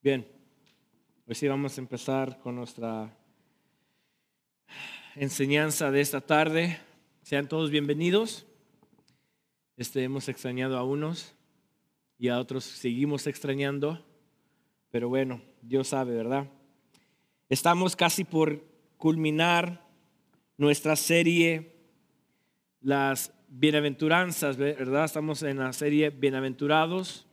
Bien, hoy sí vamos a empezar con nuestra enseñanza de esta tarde. Sean todos bienvenidos. Este, hemos extrañado a unos y a otros seguimos extrañando, pero bueno, Dios sabe, ¿verdad? Estamos casi por culminar nuestra serie, las bienaventuranzas, ¿verdad? Estamos en la serie Bienaventurados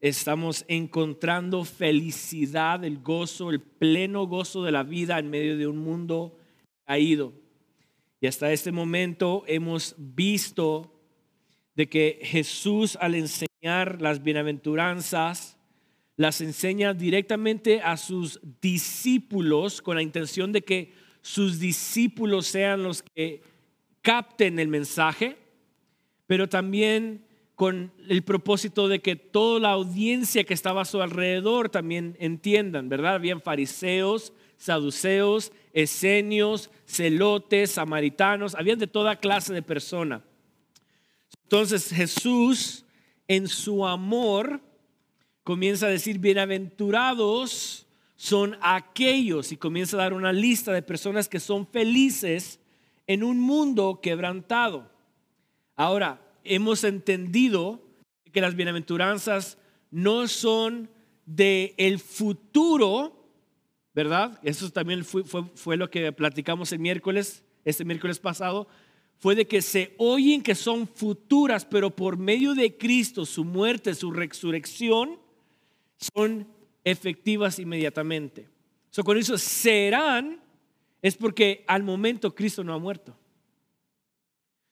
estamos encontrando felicidad, el gozo, el pleno gozo de la vida en medio de un mundo caído. Y hasta este momento hemos visto de que Jesús al enseñar las bienaventuranzas, las enseña directamente a sus discípulos con la intención de que sus discípulos sean los que capten el mensaje, pero también con el propósito de que toda la audiencia que estaba a su alrededor también entiendan, ¿verdad? Habían fariseos, saduceos, esenios, celotes, samaritanos, habían de toda clase de persona. Entonces Jesús, en su amor, comienza a decir, bienaventurados son aquellos, y comienza a dar una lista de personas que son felices en un mundo quebrantado. Ahora, hemos entendido que las bienaventuranzas no son de el futuro, ¿verdad? Eso también fue, fue, lo que platicamos el miércoles, este miércoles pasado, fue de que se oyen que son futuras, pero por medio de Cristo, su muerte, su resurrección, son efectivas inmediatamente. So, con eso serán, es porque al momento Cristo no ha muerto.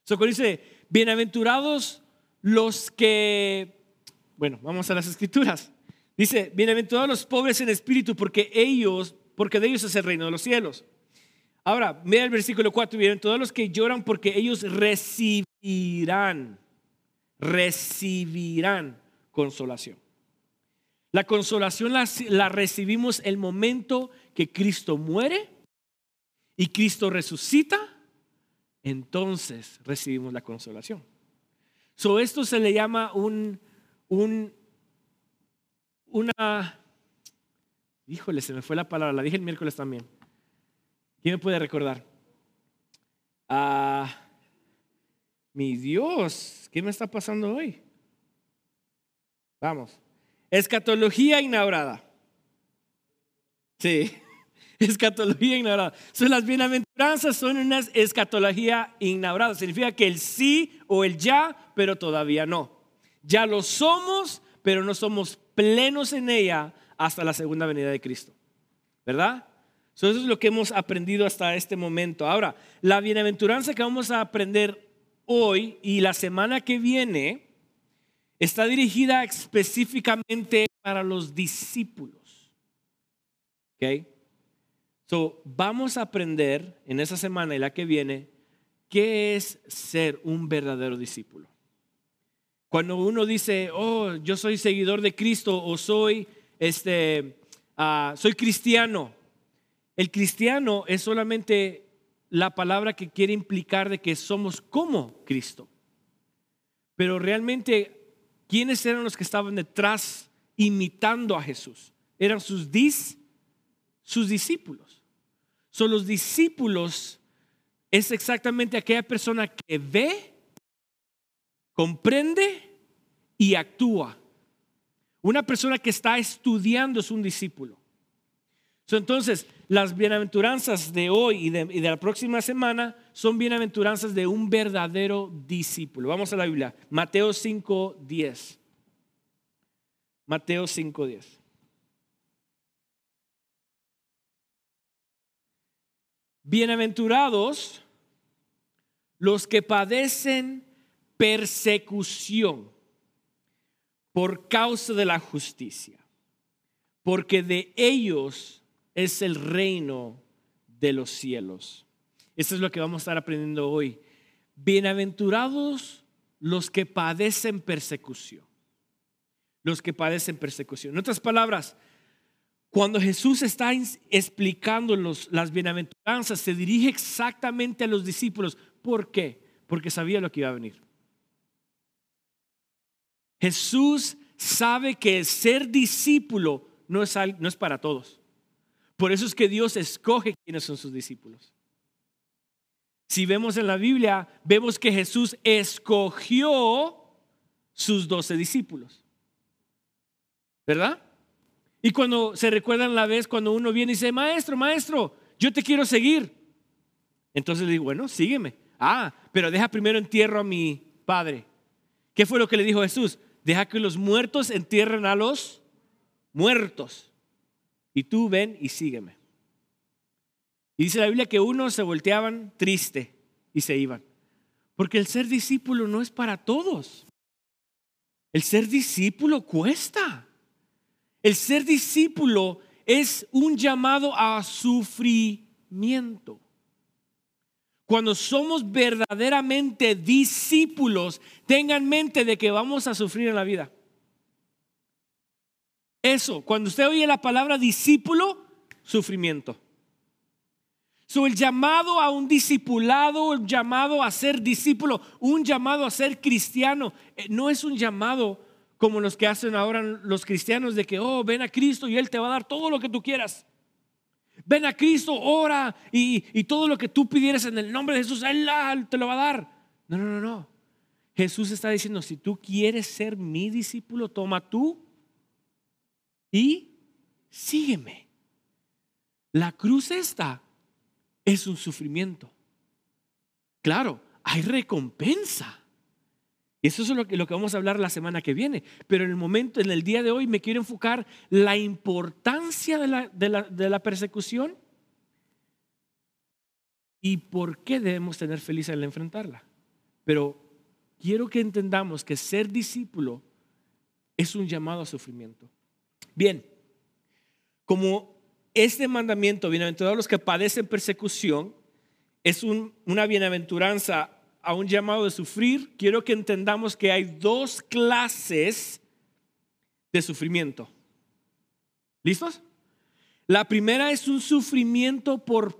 So, con eso bienaventurados los que, bueno, vamos a las escrituras. Dice, bienaventurados los pobres en espíritu, porque ellos, porque de ellos es el reino de los cielos. Ahora, mira el versículo 4, bienaventurados los que lloran, porque ellos recibirán, recibirán consolación. La consolación la, la recibimos el momento que Cristo muere y Cristo resucita entonces recibimos la consolación. So, esto se le llama un, un, una, híjole, se me fue la palabra, la dije el miércoles también. ¿Quién me puede recordar? Ah, mi Dios, ¿qué me está pasando hoy? Vamos. Escatología inaugurada. Sí. Escatología inaugurada. Son las bienaventuranzas, son una escatología inaugurada. Significa que el sí o el ya, pero todavía no. Ya lo somos, pero no somos plenos en ella hasta la segunda venida de Cristo. ¿Verdad? eso es lo que hemos aprendido hasta este momento. Ahora, la bienaventuranza que vamos a aprender hoy y la semana que viene está dirigida específicamente para los discípulos. ¿Ok? vamos a aprender en esa semana y la que viene qué es ser un verdadero discípulo. Cuando uno dice, oh, yo soy seguidor de Cristo o soy, este, ah, soy cristiano, el cristiano es solamente la palabra que quiere implicar de que somos como Cristo. Pero realmente, ¿quiénes eran los que estaban detrás imitando a Jesús? Eran sus, dis, sus discípulos. Son los discípulos, es exactamente aquella persona que ve, comprende y actúa. Una persona que está estudiando es un discípulo. entonces, las bienaventuranzas de hoy y de, la próxima semana son bienaventuranzas de un verdadero discípulo. Vamos a la Biblia, Mateo 5, 10. Mateo 5, Bienaventurados los que padecen persecución por causa de la justicia, porque de ellos es el reino de los cielos. Eso es lo que vamos a estar aprendiendo hoy. Bienaventurados los que padecen persecución. Los que padecen persecución. En otras palabras, cuando Jesús está explicando las bienaventuranzas, se dirige exactamente a los discípulos. ¿Por qué? Porque sabía lo que iba a venir. Jesús sabe que ser discípulo no es, no es para todos. Por eso es que Dios escoge quiénes son sus discípulos. Si vemos en la Biblia, vemos que Jesús escogió sus doce discípulos. ¿Verdad? Y cuando se recuerdan la vez cuando uno viene y dice, maestro, maestro, yo te quiero seguir. Entonces le digo, bueno, sígueme. Ah, pero deja primero entierro a mi padre. ¿Qué fue lo que le dijo Jesús? Deja que los muertos entierren a los muertos. Y tú ven y sígueme. Y dice la Biblia que unos se volteaban triste y se iban. Porque el ser discípulo no es para todos. El ser discípulo cuesta. El ser discípulo es un llamado a sufrimiento. Cuando somos verdaderamente discípulos, tengan mente de que vamos a sufrir en la vida. Eso, cuando usted oye la palabra discípulo, sufrimiento. So, el llamado a un discipulado, el llamado a ser discípulo, un llamado a ser cristiano, eh, no es un llamado como los que hacen ahora los cristianos de que, oh, ven a Cristo y Él te va a dar todo lo que tú quieras. Ven a Cristo, ora y, todo lo que tú pidieras en el nombre de Jesús, Él te lo va a dar. No, no, no, no. Jesús está diciendo, si tú quieres ser mi discípulo, toma tú y sígueme. La cruz esta es un sufrimiento. Claro, hay recompensa. Eso es lo que, lo que vamos a hablar la semana que viene. Pero en el momento, en el día de hoy, me quiero enfocar la importancia de la, de la, persecución y por qué debemos tener feliz al enfrentarla. Pero quiero que entendamos que ser discípulo es un llamado a sufrimiento. Bien, como este mandamiento, bienaventurados los que padecen persecución, es una bienaventuranza a un llamado de sufrir, quiero que entendamos que hay dos clases de sufrimiento. ¿Listos? La primera es un sufrimiento por,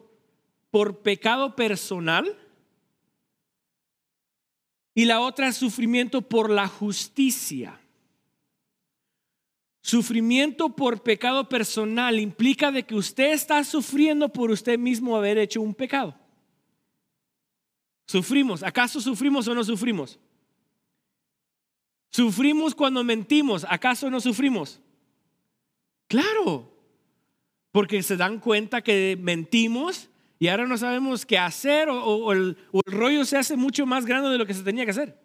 por pecado personal y la otra es sufrimiento por la justicia. Sufrimiento por pecado personal implica de que usted está sufriendo por usted mismo haber hecho un pecado. Sufrimos. ¿Acaso sufrimos o no sufrimos? Sufrimos cuando mentimos. ¿Acaso no sufrimos? Claro. Porque se dan cuenta que mentimos y ahora no sabemos qué hacer o, el, el rollo se hace mucho más grande de lo que se tenía que hacer.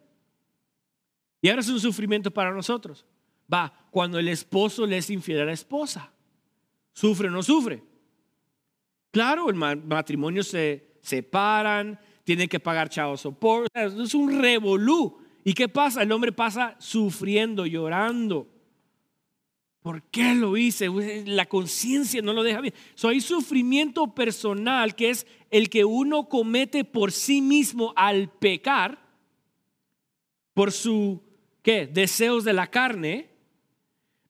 Y ahora es un sufrimiento para nosotros. Va, cuando el esposo le es infiel a la esposa. ¿Sufre o no sufre? Claro, el matrimonio se separan, tienen que pagar soporte. Es un revolú. ¿Y qué pasa? El hombre pasa sufriendo, llorando. ¿Por qué lo hice? La conciencia no lo deja bien. So, hay sufrimiento personal que es el que uno comete por sí mismo al pecar, por su ¿qué? deseos de la carne,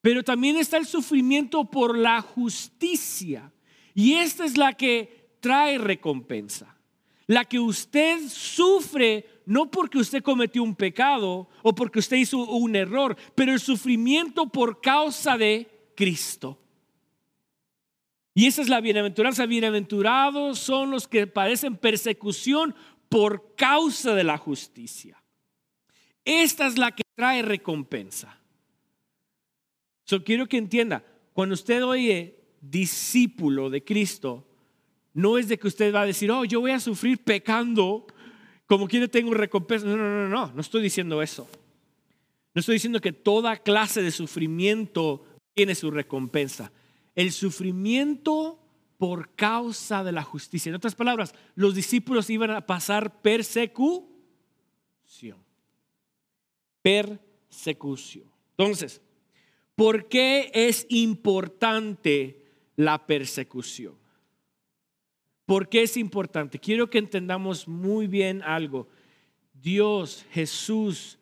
pero también está el sufrimiento por la justicia. Y esta es la que trae recompensa la que usted sufre no porque usted cometió un pecado o porque usted hizo un error, pero el sufrimiento por causa de Cristo. Y esa es la bienaventuranza. Bienaventurados son los que padecen persecución por causa de la justicia. Esta es la que trae recompensa. So, quiero que entienda, cuando usted oye discípulo de Cristo, no es de que usted va a decir, oh, yo voy a sufrir pecando, como quiere tengo recompensa. No, no, no, no, no estoy diciendo eso. No estoy diciendo que toda clase de sufrimiento tiene su recompensa. El sufrimiento por causa de la justicia. En otras palabras, los discípulos iban a pasar persecución. Persecución. Entonces, ¿por qué es importante la persecución? ¿Por qué es importante? Quiero que entendamos muy bien algo. Dios, Jesús,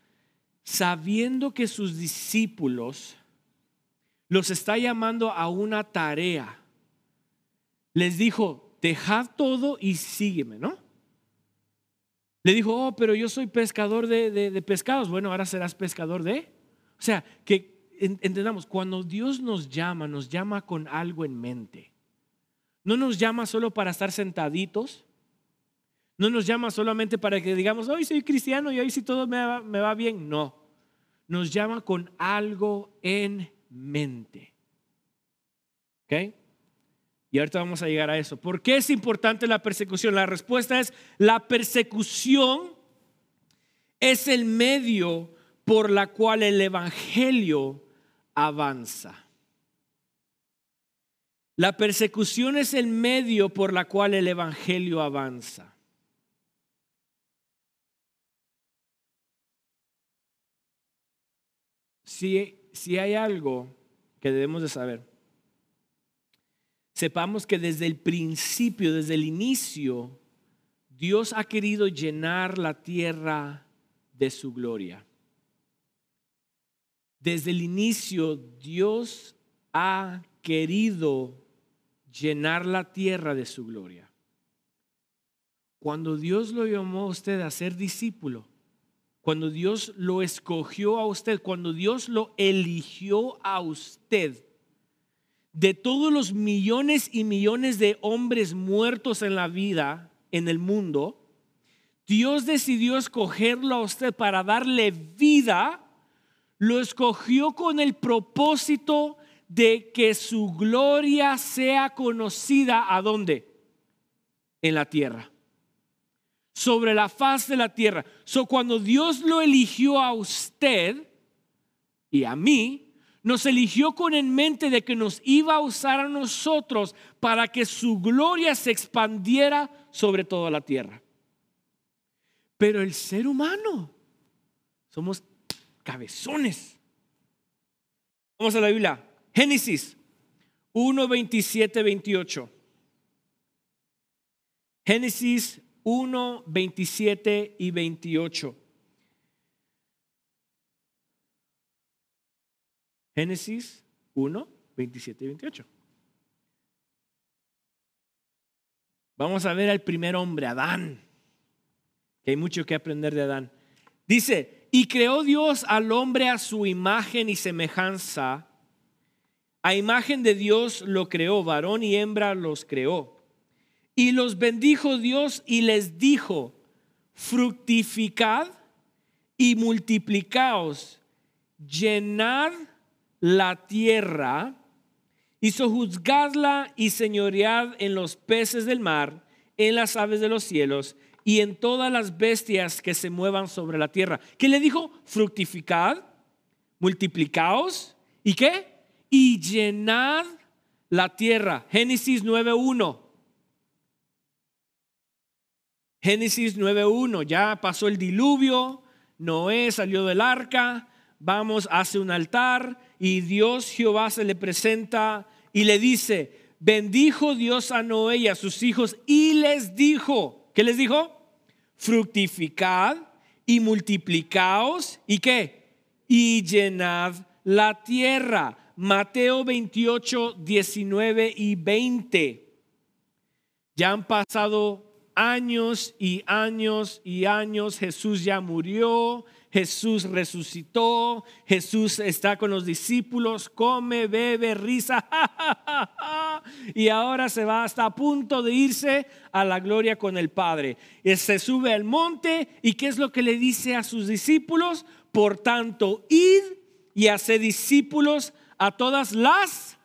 sabiendo que sus discípulos los está llamando a una tarea, les dijo, dejad todo y sígueme, ¿no? Le dijo, oh, pero yo soy pescador de, pescados. Bueno, ahora serás pescador de... O sea, que entendamos, cuando Dios nos llama, nos llama con algo en mente. No nos llama solo para estar sentaditos. No nos llama solamente para que digamos, hoy soy cristiano y hoy sí todo me va, me va bien. No, nos llama con algo en mente. ¿Ok? Y ahorita vamos a llegar a eso. ¿Por qué es importante la persecución? La respuesta es, la persecución es el medio por la cual el Evangelio avanza. La persecución es el medio por la cual el Evangelio avanza. Si, si hay algo que debemos de saber, sepamos que desde el principio, desde el inicio, Dios ha querido llenar la tierra de su gloria. Desde el inicio, Dios ha querido llenar la tierra de su gloria. Cuando Dios lo llamó a usted a ser discípulo, cuando Dios lo escogió a usted, cuando Dios lo eligió a usted, de todos los millones y millones de hombres muertos en la vida, en el mundo, Dios decidió escogerlo a usted para darle vida, lo escogió con el propósito de que su gloria sea conocida a dónde? En la tierra. Sobre la faz de la tierra. So cuando Dios lo eligió a usted y a mí, nos eligió con en mente de que nos iba a usar a nosotros para que su gloria se expandiera sobre toda la tierra. Pero el ser humano somos cabezones. Vamos a la Biblia. Génesis 1, 27, 28. Génesis 1, 27 y 28. Génesis 1, 27 y 28. Vamos a ver al primer hombre, Adán, que hay mucho que aprender de Adán. Dice, y creó Dios al hombre a su imagen y semejanza a imagen de Dios lo creó, varón y hembra los creó. Y los bendijo Dios y les dijo, fructificad y multiplicaos, llenad la tierra y sojuzgadla y señoread en los peces del mar, en las aves de los cielos y en todas las bestias que se muevan sobre la tierra. ¿Qué le dijo? Fructificad, multiplicaos y qué? Y llenad la tierra. Génesis 9.1. Génesis 9.1, ya pasó el diluvio, Noé salió del arca, vamos, hace un altar y Dios Jehová se le presenta y le dice, bendijo Dios a Noé y a sus hijos y les dijo, ¿qué les dijo? Fructificad y multiplicaos y qué? Y llenad la tierra. Mateo 28, 19 y 20. Ya han pasado años y años y años. Jesús ya murió, Jesús resucitó, Jesús está con los discípulos, come, bebe, risa, y ahora se va hasta a punto de irse a la gloria con el Padre. Y se sube al monte y ¿qué es lo que le dice a sus discípulos? Por tanto, id y hace discípulos a todas las,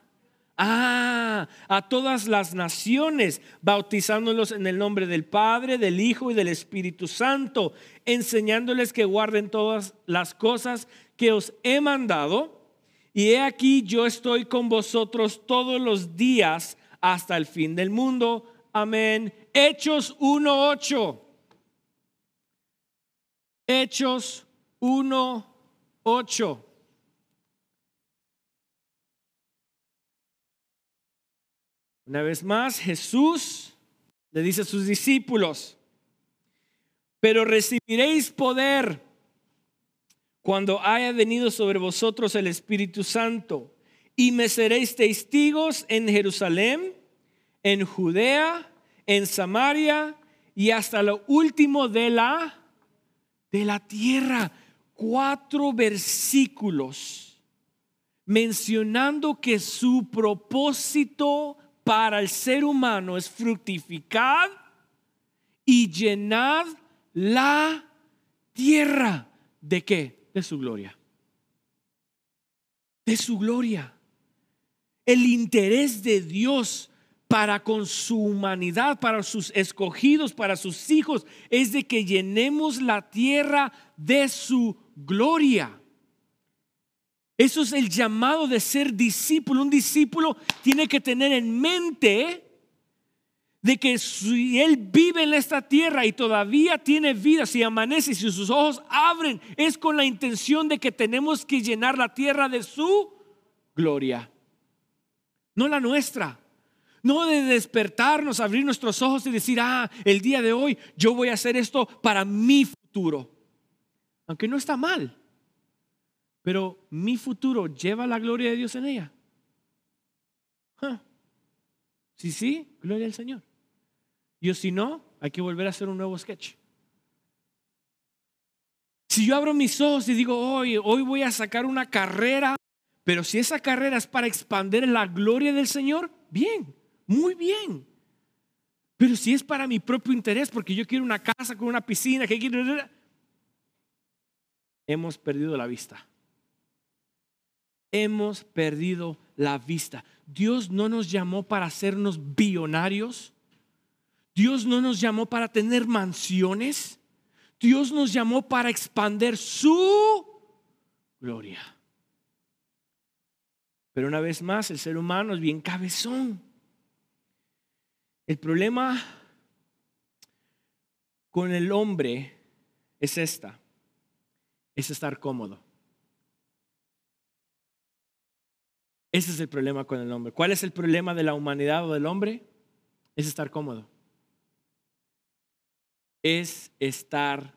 ah, a todas las naciones, bautizándolos en el nombre del Padre, del Hijo y del Espíritu Santo, enseñándoles que guarden todas las cosas que os he mandado. Y he aquí yo estoy con vosotros todos los días hasta el fin del mundo. Amén. Hechos 1.8. Hechos 1.8. Una vez más, Jesús le dice a sus discípulos, pero recibiréis poder cuando haya venido sobre vosotros el Espíritu Santo y me seréis testigos en Jerusalén, en Judea, en Samaria y hasta lo último de la de la tierra. Cuatro versículos mencionando que su propósito para el ser humano es fructificar y llenar la tierra. ¿De qué? De su gloria. De su gloria. El interés de Dios para con su humanidad, para sus escogidos, para sus hijos, es de que llenemos la tierra de su gloria. Eso es el llamado de ser discípulo. Un discípulo tiene que tener en mente de que si Él vive en esta tierra y todavía tiene vida, si amanece, si sus ojos abren, es con la intención de que tenemos que llenar la tierra de su gloria, no la nuestra. No de despertarnos, abrir nuestros ojos y decir, ah, el día de hoy yo voy a hacer esto para mi futuro. Aunque no está mal, pero mi futuro lleva la gloria de Dios en ella. Si sí, gloria al Señor. Y si no, hay que volver a hacer un nuevo sketch. Si yo abro mis ojos y digo, hoy, hoy voy a sacar una carrera, pero si esa carrera es para expandir la gloria del Señor, bien, muy bien. Pero si es para mi propio interés, porque yo quiero una casa con una piscina, que quiero... Hemos perdido la vista. Hemos perdido la vista. Dios no nos llamó para hacernos billonarios. Dios no nos llamó para tener mansiones. Dios nos llamó para expander su gloria. Pero una vez más, el ser humano es bien cabezón. El problema con el hombre es esta, es estar cómodo. Ese es el problema con el hombre. ¿Cuál es el problema de la humanidad o del hombre? Es estar cómodo es estar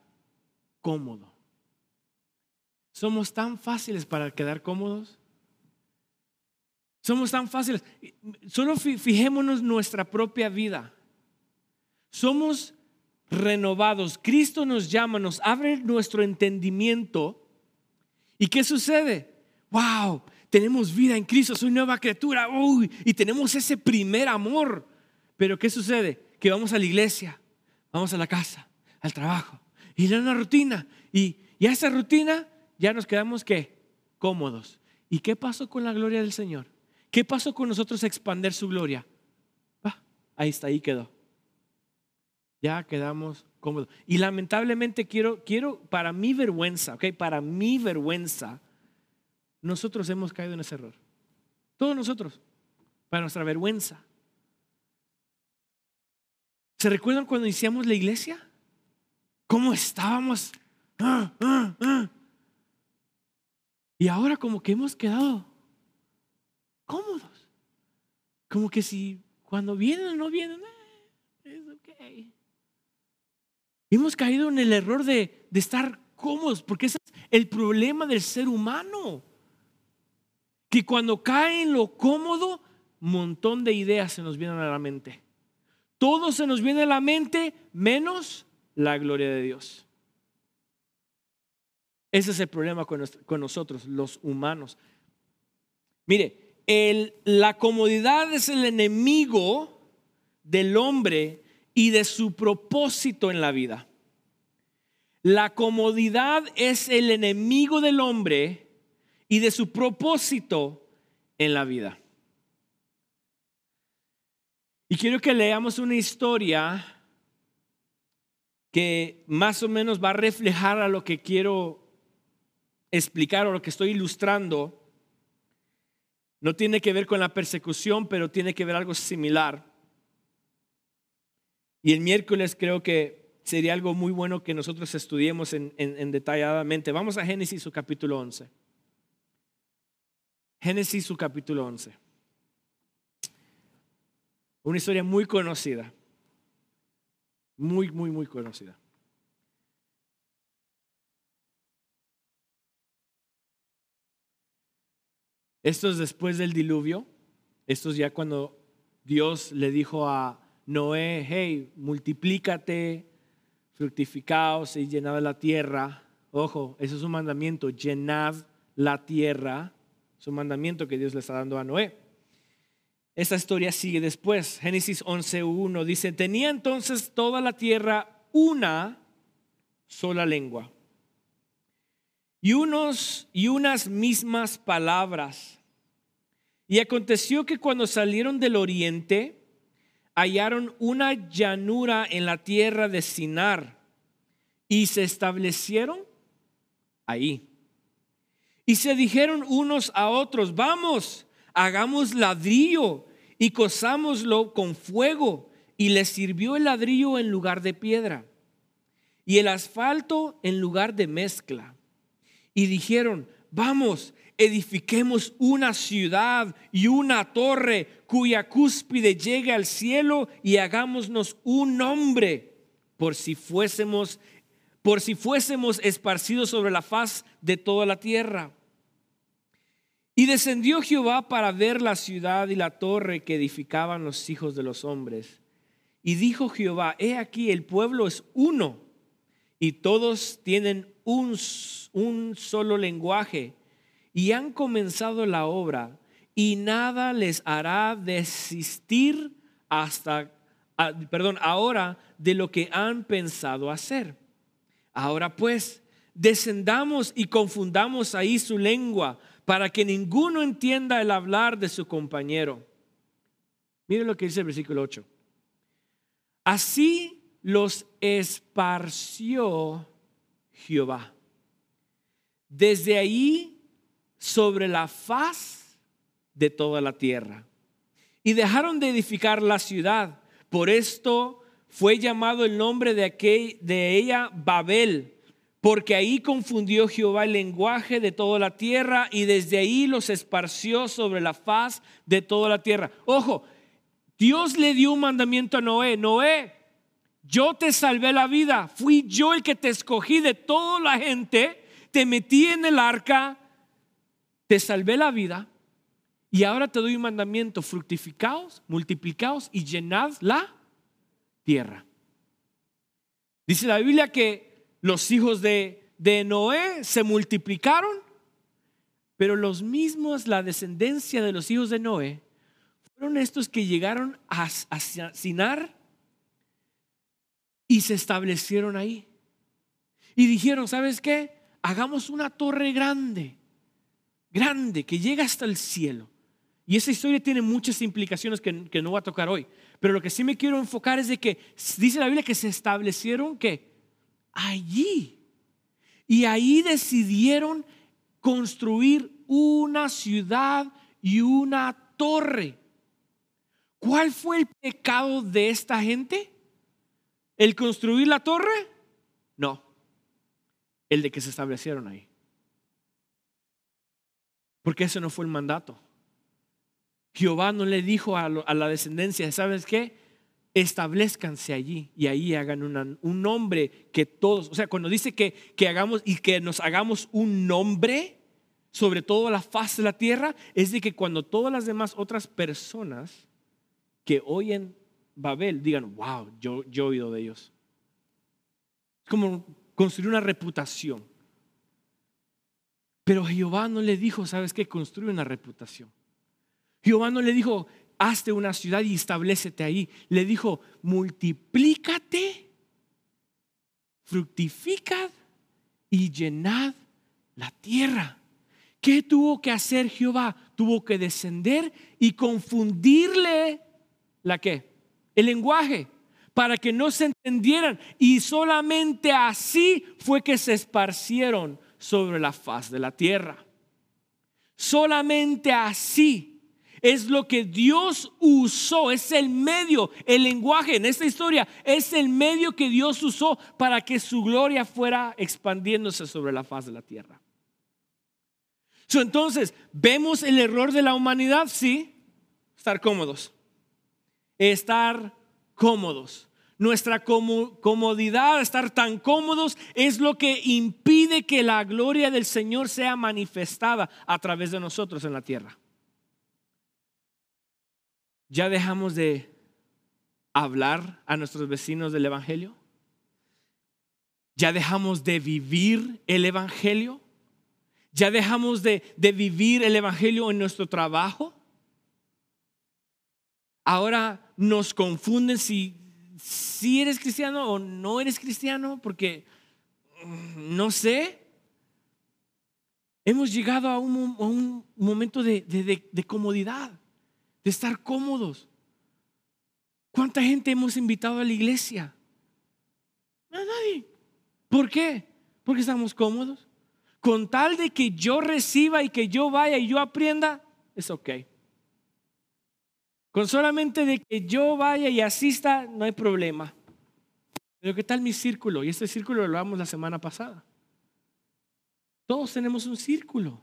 cómodo. Somos tan fáciles para quedar cómodos. Somos tan fáciles. Solo fijémonos nuestra propia vida. Somos renovados. Cristo nos llama, nos abre nuestro entendimiento. ¿Y qué sucede? ¡Wow! Tenemos vida en Cristo, soy nueva criatura. Uy, y tenemos ese primer amor. Pero ¿qué sucede? Que vamos a la iglesia vamos a la casa, al trabajo, y a una rutina. Y, y a esa rutina ya nos quedamos ¿qué? cómodos. ¿Y qué pasó con la gloria del Señor? ¿Qué pasó con nosotros expander su gloria? Ah, ahí está, ahí quedó. Ya quedamos cómodos. Y lamentablemente quiero, quiero, para mi vergüenza, ¿ok? Para mi vergüenza, nosotros hemos caído en ese error. Todos nosotros, para nuestra vergüenza. ¿Se recuerdan cuando iniciamos la iglesia? ¿Cómo estábamos? Ah, ah, ah. Y ahora como que hemos quedado cómodos. Como que si cuando vienen o no vienen, es ok. Hemos caído en el error de, de estar cómodos, porque ese es el problema del ser humano. Que cuando cae en lo cómodo, montón de ideas se nos vienen a la mente. Todo se nos viene a la mente menos la gloria de Dios. Ese es el problema con, nosotros, los humanos. Mire, la comodidad es el enemigo del hombre y de su propósito en la vida. La comodidad es el enemigo del hombre y de su propósito en la vida. Y quiero que leamos una historia que más o menos va a reflejar a lo que quiero explicar o lo que estoy ilustrando. No tiene que ver con la persecución, pero tiene que ver algo similar. Y el miércoles creo que sería algo muy bueno que nosotros estudiemos en, detalladamente. Vamos a Génesis su capítulo 11. Génesis su capítulo 11. Una historia muy conocida. Muy, muy, muy conocida. Esto es después del diluvio. Esto es ya cuando Dios le dijo a Noé, hey, multiplícate, fructificaos y llenad la tierra. Ojo, eso es un mandamiento, llenad la tierra, Es un mandamiento que Dios le está dando a Noé. Esta historia sigue después. Génesis 11.1 dice, tenía entonces toda la tierra una sola lengua y, unos, y unas mismas palabras. Y aconteció que cuando salieron del oriente, hallaron una llanura en la tierra de Sinar y se establecieron ahí. Y se dijeron unos a otros, vamos, hagamos ladrillo y cosámoslo con fuego. Y les sirvió el ladrillo en lugar de piedra y el asfalto en lugar de mezcla. Y dijeron, vamos, edifiquemos una ciudad y una torre cuya cúspide llegue al cielo y hagámonos un nombre por si fuésemos por si fuésemos esparcidos sobre la faz de toda la tierra. Y descendió Jehová para ver la ciudad y la torre que edificaban los hijos de los hombres. Y dijo Jehová, he aquí el pueblo es uno y todos tienen un, solo lenguaje y han comenzado la obra y nada les hará desistir hasta, ah, perdón, ahora de lo que han pensado hacer. Ahora pues, descendamos y confundamos ahí su lengua para que ninguno entienda el hablar de su compañero. Miren lo que dice el versículo 8. Así los esparció Jehová. Desde ahí sobre la faz de toda la tierra. Y dejaron de edificar la ciudad. Por esto fue llamado el nombre de, aquel, de ella Babel, porque ahí confundió Jehová el lenguaje de toda la tierra y desde ahí los esparció sobre la faz de toda la tierra. Ojo, Dios le dio un mandamiento a Noé. Noé, yo te salvé la vida, fui yo el que te escogí de toda la gente, te metí en el arca, te salvé la vida y ahora te doy un mandamiento, fructificaos, multiplicaos y llenad la tierra. Dice la Biblia que los hijos de, de Noé se multiplicaron, pero los mismos, la descendencia de los hijos de Noé, fueron estos que llegaron a, a Sinar y se establecieron ahí. Y dijeron, ¿sabes qué? Hagamos una torre grande, grande, que llega hasta el cielo. Y esa historia tiene muchas implicaciones que, que no voy a tocar hoy. Pero lo que sí me quiero enfocar es de que dice la Biblia que se establecieron que allí. Y ahí decidieron construir una ciudad y una torre. ¿Cuál fue el pecado de esta gente? ¿El construir la torre? No. El de que se establecieron ahí. Porque ese no fue el mandato. Jehová no le dijo a, la descendencia, ¿sabes qué? Establezcanse allí y ahí hagan un nombre que todos, o sea, cuando dice que, hagamos y que nos hagamos un nombre sobre toda la faz de la tierra, es de que cuando todas las demás otras personas que oyen Babel digan, wow, yo, yo he oído de ellos. Es como construir una reputación. Pero Jehová no le dijo, ¿sabes qué? Construye una reputación. Jehová no le dijo, hazte una ciudad y establecete ahí. Le dijo, multiplícate, fructificad y llenad la tierra. ¿Qué tuvo que hacer Jehová? Tuvo que descender y confundirle la qué? El lenguaje para que no se entendieran y solamente así fue que se esparcieron sobre la faz de la tierra. Solamente así es lo que Dios usó, es el medio, el lenguaje en esta historia, es el medio que Dios usó para que su gloria fuera expandiéndose sobre la faz de la tierra. entonces, ¿vemos el error de la humanidad? Sí, estar cómodos. Estar cómodos. Nuestra comodidad, estar tan cómodos, es lo que impide que la gloria del Señor sea manifestada a través de nosotros en la tierra ya dejamos de hablar a nuestros vecinos del Evangelio. Ya dejamos de vivir el Evangelio. ¿Ya dejamos de, de vivir el Evangelio en nuestro trabajo? Ahora nos confunden si, si eres cristiano o no eres cristiano, porque mm, no sé. Hemos llegado a un, momento de, de comodidad, de estar cómodos. ¿Cuánta gente hemos invitado a la iglesia? A nadie. ¿Por qué? Porque estamos cómodos. Con tal de que yo reciba y que yo vaya y yo aprenda, es ok. Con solamente de que yo vaya y asista, no hay problema. Pero ¿qué tal mi círculo? Y este círculo lo hablamos la semana pasada. Todos tenemos un círculo.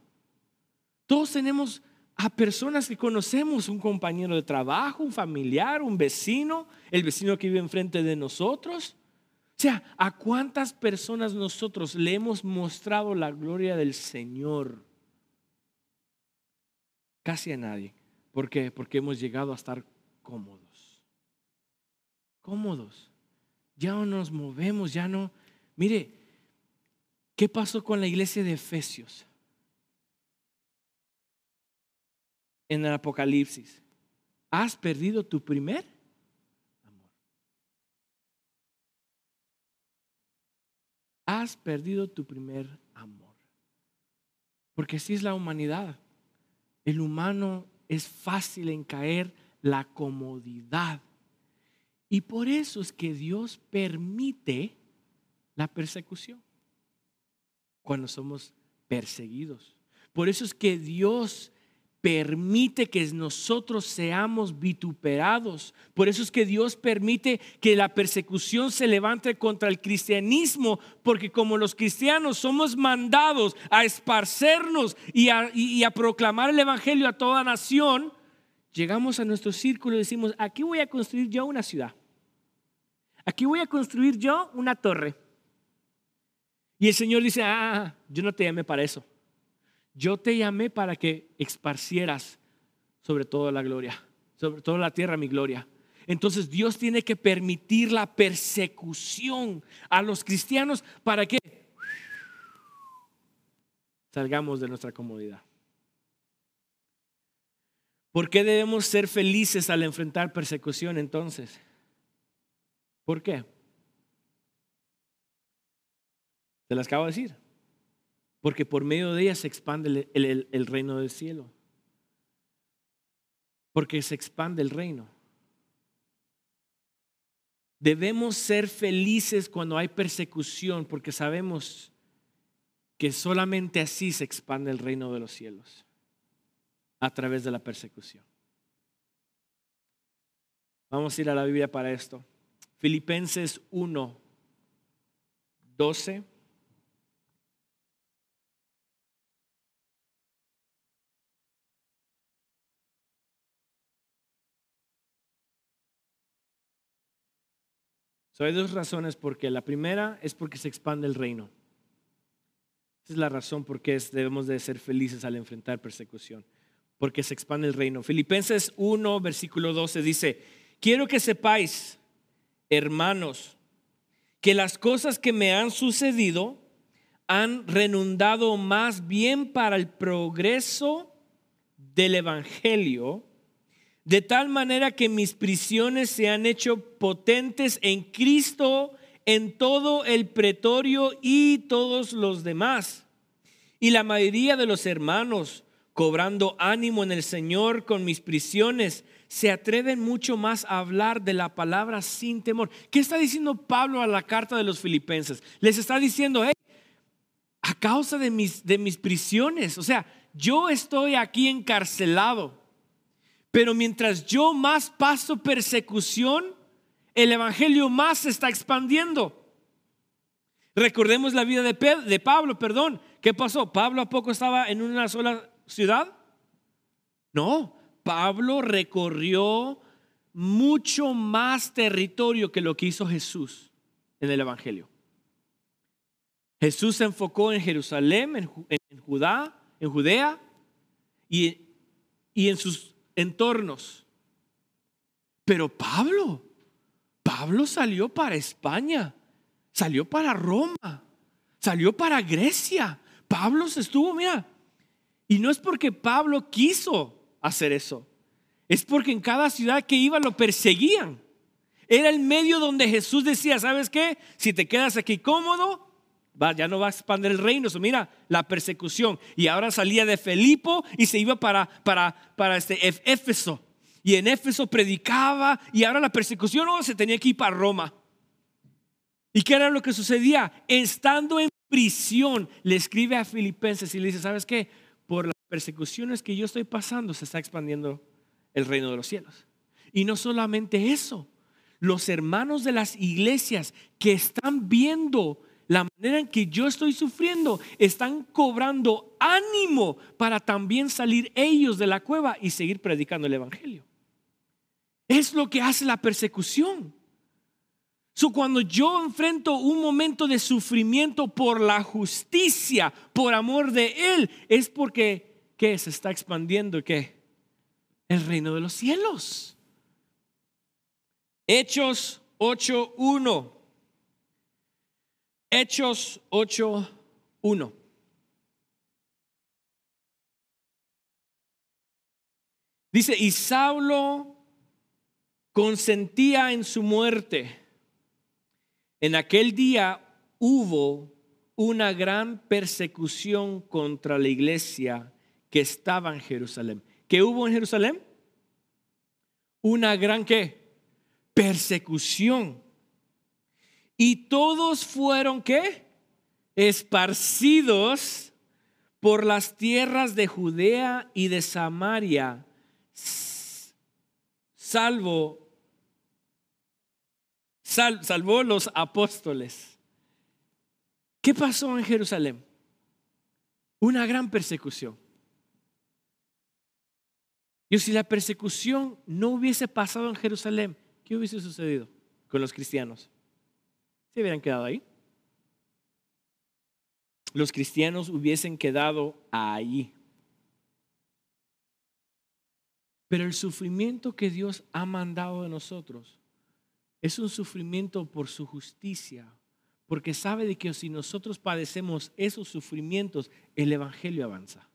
Todos tenemos a personas que conocemos, un compañero de trabajo, un familiar, un vecino, el vecino que vive enfrente de nosotros. O sea, ¿a cuántas personas nosotros le hemos mostrado la gloria del Señor? Casi a nadie. ¿Por qué? Porque hemos llegado a estar cómodos. Cómodos. Ya no nos movemos, ya no. Mire, ¿qué pasó con la iglesia de Efesios? En el Apocalipsis. ¿Has perdido tu primer amor? Has perdido tu primer amor. Porque así es la humanidad. El humano es fácil en caer la comodidad. Y por eso es que Dios permite la persecución cuando somos perseguidos. Por eso es que Dios permite que nosotros seamos vituperados. Por eso es que Dios permite que la persecución se levante contra el cristianismo, porque como los cristianos somos mandados a esparcernos y a, proclamar el Evangelio a toda nación, llegamos a nuestro círculo y decimos, aquí voy a construir yo una ciudad. Aquí voy a construir yo una torre. Y el Señor dice, ah, yo no te llamé para eso. Yo te llamé para que esparcieras sobre toda la gloria, sobre toda la tierra mi gloria. Entonces Dios tiene que permitir la persecución a los cristianos para que salgamos de nuestra comodidad. ¿Por qué debemos ser felices al enfrentar persecución entonces? ¿Por qué? Te las acabo de decir porque por medio de ella se expande el, reino del cielo. Porque se expande el reino. Debemos ser felices cuando hay persecución porque sabemos que solamente así se expande el reino de los cielos, a través de la persecución. Vamos a ir a la Biblia para esto. Filipenses 1, 12 hay dos razones por qué. La primera es porque se expande el reino. Esa es la razón por qué debemos de ser felices al enfrentar persecución. Porque se expande el reino. Filipenses 1, versículo 12 dice, quiero que sepáis, hermanos, que las cosas que me han sucedido han renundado más bien para el progreso del Evangelio de tal manera que mis prisiones se han hecho potentes en Cristo, en todo el pretorio y todos los demás. Y la mayoría de los hermanos, cobrando ánimo en el Señor con mis prisiones, se atreven mucho más a hablar de la palabra sin temor. ¿Qué está diciendo Pablo a la carta de los filipenses? Les está diciendo, hey, a causa de mis, de mis prisiones, o sea, yo estoy aquí encarcelado pero mientras yo más paso persecución, el Evangelio más se está expandiendo. Recordemos la vida de, de Pablo, perdón. ¿Qué pasó? ¿Pablo a poco estaba en una sola ciudad? No, Pablo recorrió mucho más territorio que lo que hizo Jesús en el Evangelio. Jesús se enfocó en Jerusalén, en, Judá, en Judea y, y en sus entornos. Pero Pablo, Pablo salió para España, salió para Roma, salió para Grecia. Pablo se estuvo, mira, y no es porque Pablo quiso hacer eso, es porque en cada ciudad que iba lo perseguían. Era el medio donde Jesús decía, ¿sabes qué? Si te quedas aquí cómodo, ya no va a expandir el reino. mira, la persecución. Y ahora salía de Felipo y se iba para, para, para este Éfeso. Y en Éfeso predicaba y ahora la persecución no, se tenía que ir para Roma. ¿Y qué era lo que sucedía? Estando en prisión, le escribe a Filipenses y le dice, ¿sabes qué? Por las persecuciones que yo estoy pasando se está expandiendo el reino de los cielos. Y no solamente eso, los hermanos de las iglesias que están viendo la manera en que yo estoy sufriendo, están cobrando ánimo para también salir ellos de la cueva y seguir predicando el Evangelio. Es lo que hace la persecución. So, cuando yo enfrento un momento de sufrimiento por la justicia, por amor de Él, es porque, ¿qué? Se está expandiendo, ¿qué? El reino de los cielos. Hechos 8.1. Hechos 8.1. Dice, y Saulo consentía en su muerte. En aquel día hubo una gran persecución contra la iglesia que estaba en Jerusalén. ¿Qué hubo en Jerusalén? Una gran qué? persecución. Y todos fueron qué? Esparcidos por las tierras de Judea y de Samaria, salvo, salvó los apóstoles. ¿Qué pasó en Jerusalén? Una gran persecución. Y si la persecución no hubiese pasado en Jerusalén, ¿Qué hubiese sucedido con los cristianos? ¿Se hubieran quedado ahí? Los cristianos hubiesen quedado ahí. Pero el sufrimiento que Dios ha mandado de nosotros es un sufrimiento por su justicia, porque sabe de que si nosotros padecemos esos sufrimientos, el Evangelio avanza.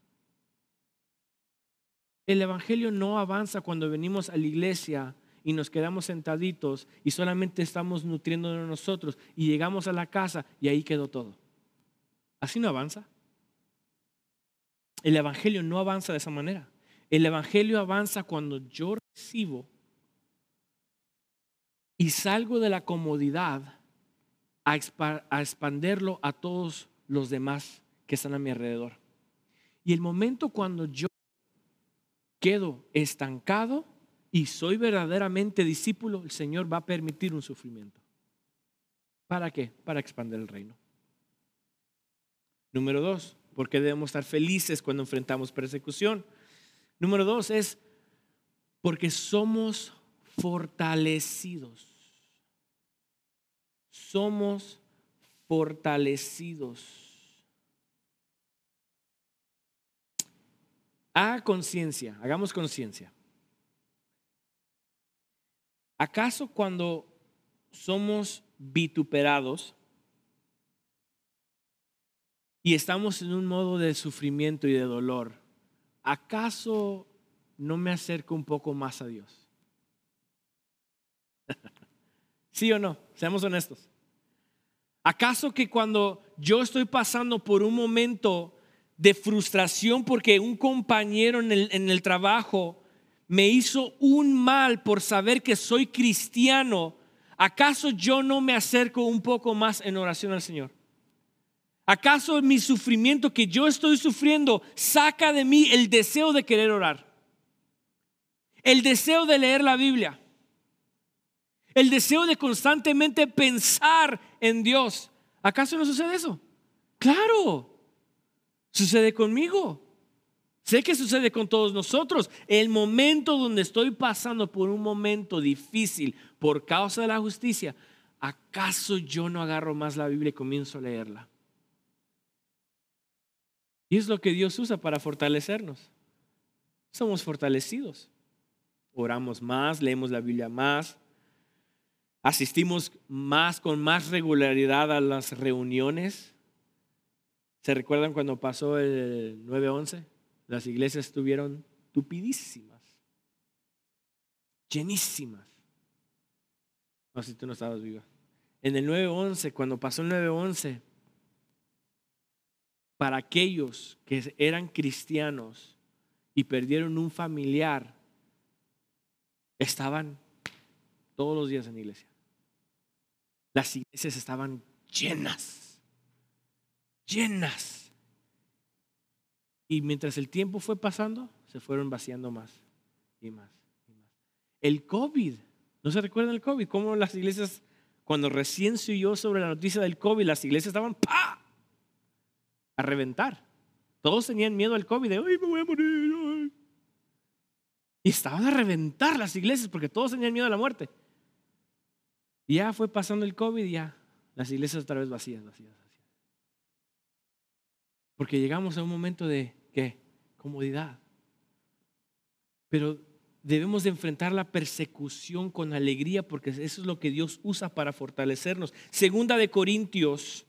El Evangelio no avanza cuando venimos a la iglesia y nos quedamos sentaditos y solamente estamos nutriéndonos nosotros y llegamos a la casa y ahí quedó todo. Así no avanza. El Evangelio no avanza de esa manera. El Evangelio avanza cuando yo recibo y salgo de la comodidad a, expanderlo a todos los demás que están a mi alrededor. Y el momento cuando yo quedo estancado, y soy verdaderamente discípulo, el Señor va a permitir un sufrimiento. ¿Para qué? Para expandir el reino. Número dos, porque debemos estar felices cuando enfrentamos persecución. Número dos es porque somos fortalecidos. Somos fortalecidos. A conciencia, hagamos conciencia. ¿Acaso cuando somos vituperados y estamos en un modo de sufrimiento y de dolor, ¿acaso no me acerco un poco más a Dios? ¿Sí o no? Seamos honestos. ¿Acaso que cuando yo estoy pasando por un momento de frustración porque un compañero en el, trabajo me hizo un mal por saber que soy cristiano, ¿acaso yo no me acerco un poco más en oración al Señor? ¿Acaso mi sufrimiento que yo estoy sufriendo saca de mí el deseo de querer orar? El deseo de leer la Biblia. El deseo de constantemente pensar en Dios. ¿Acaso no sucede eso? Claro, sucede conmigo. Sé que sucede con todos nosotros. El momento donde estoy pasando por un momento difícil por causa de la justicia, ¿acaso yo no agarro más la Biblia y comienzo a leerla? Y es lo que Dios usa para fortalecernos. Somos fortalecidos. Oramos más, leemos la Biblia más, asistimos más con más regularidad a las reuniones ¿Se recuerdan cuando pasó el 9-11? Las iglesias estuvieron tupidísimas, llenísimas. No, si tú no estabas viva. En el 9-11, cuando pasó el 9-11, para aquellos que eran cristianos y perdieron un familiar, estaban todos los días en la iglesia. Las iglesias estaban llenas, llenas. Y mientras el tiempo fue pasando, se fueron vaciando más y más y más. El COVID, ¿no se recuerdan el COVID? Cómo las iglesias, cuando recién se oyó sobre la noticia del COVID, las iglesias estaban ¡pa! a reventar. Todos tenían miedo al COVID, de, ¡ay, me voy a morir! Y estaban a reventar las iglesias porque todos tenían miedo a la muerte. Y ya fue pasando el COVID y ya las iglesias otra vez vacías, vacías. Porque llegamos a un momento de, ¿qué? Comodidad. Pero debemos de enfrentar la persecución con alegría porque eso es lo que Dios usa para fortalecernos. Segunda de Corintios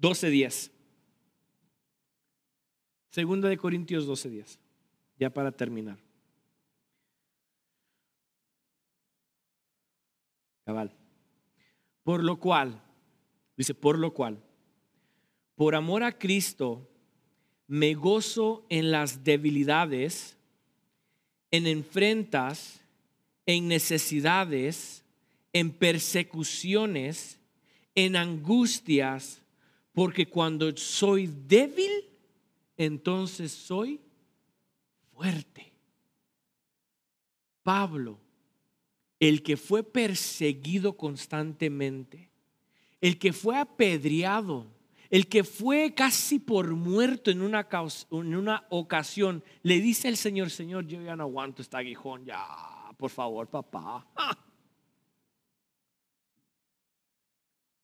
12:10. Segunda de Corintios 12:10. Ya para terminar. Cabal. Por lo cual, dice, por lo cual, por amor a Cristo, me gozo en las debilidades, en enfrentas, en necesidades, en persecuciones, en angustias, porque cuando soy débil, entonces soy fuerte. Pablo el que fue perseguido constantemente, el que fue apedreado, el que fue casi por muerto en una, ocasión, le dice al Señor, Señor, yo ya no aguanto este aguijón, ya, por favor, papá.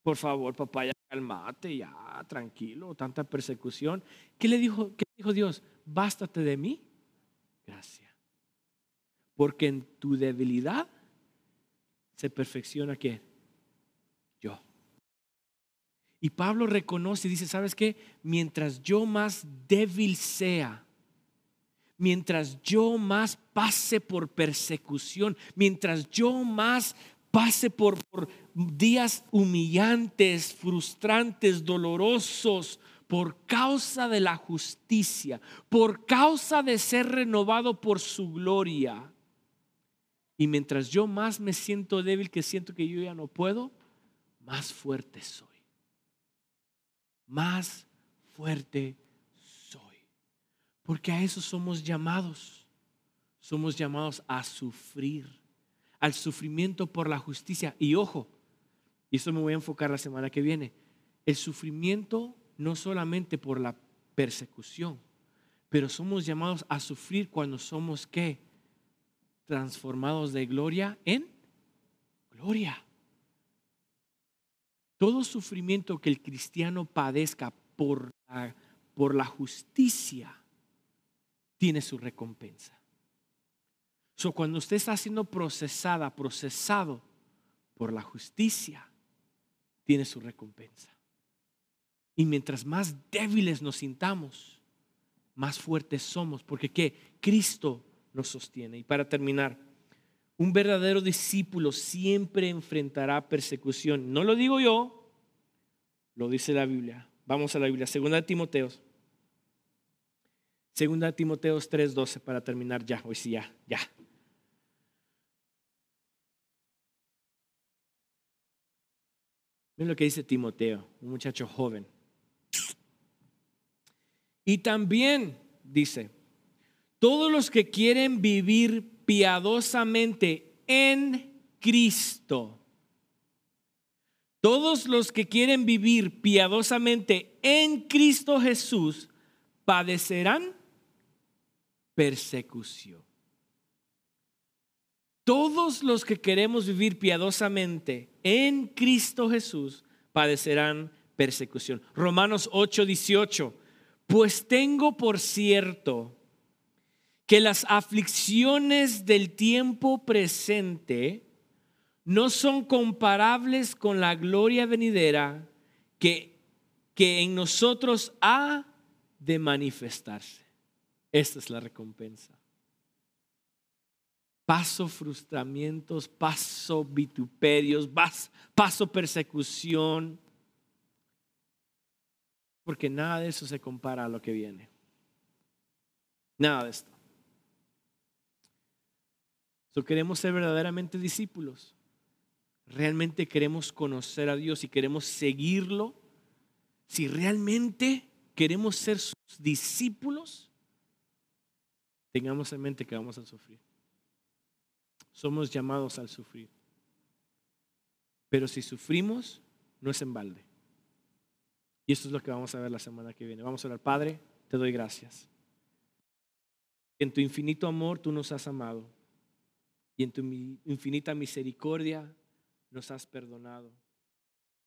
Por favor, papá, ya calmate, ya, tranquilo, tanta persecución. ¿Qué le dijo, qué dijo Dios? Bástate de mí. Gracias. Porque en tu debilidad se perfecciona qué? Y Pablo reconoce y dice, ¿sabes qué? Mientras yo más débil sea, mientras yo más pase por persecución, mientras yo más pase por, por días humillantes, frustrantes, dolorosos, por causa de la justicia, por causa de ser renovado por su gloria, y mientras yo más me siento débil, que siento que yo ya no puedo, más fuerte soy. Más fuerte soy. Porque a eso somos llamados. Somos llamados a sufrir, al sufrimiento por la justicia. Y ojo, y eso me voy a enfocar la semana que viene, el sufrimiento no solamente por la persecución, pero somos llamados a sufrir cuando somos qué? transformados de gloria en gloria. Todo sufrimiento que el cristiano padezca por la, por la justicia tiene su recompensa. So, cuando usted está siendo procesada, procesado por la justicia, tiene su recompensa. Y mientras más débiles nos sintamos, más fuertes somos, porque ¿qué? Cristo nos sostiene. Y para terminar, un verdadero discípulo siempre enfrentará persecución. No lo digo yo, lo dice la Biblia. Vamos a la Biblia, segunda de Timoteos. Segunda de Timoteos 3:12 para terminar ya, hoy sí ya, ya. Miren lo que dice Timoteo, un muchacho joven. Y también dice, todos los que quieren vivir piadosamente en Cristo, todos los que quieren vivir piadosamente en Cristo Jesús padecerán persecución. Todos los que queremos vivir piadosamente en Cristo Jesús padecerán persecución. Romanos 8, 18. Pues tengo por cierto que las aflicciones del tiempo presente no son comparables con la gloria venidera que, que en nosotros ha de manifestarse. Esta es la recompensa. Paso frustramientos, paso vituperios, paso persecución, porque nada de eso se compara a lo que viene. Nada de esto. So, queremos ser verdaderamente discípulos. Realmente queremos conocer a Dios y queremos seguirlo. Si realmente queremos ser sus discípulos, tengamos en mente que vamos a sufrir. Somos llamados al sufrir. Pero si sufrimos, no es en balde. Y esto es lo que vamos a ver la semana que viene. Vamos a orar, Padre, te doy gracias. En tu infinito amor tú nos has amado y en tu infinita misericordia nos has perdonado.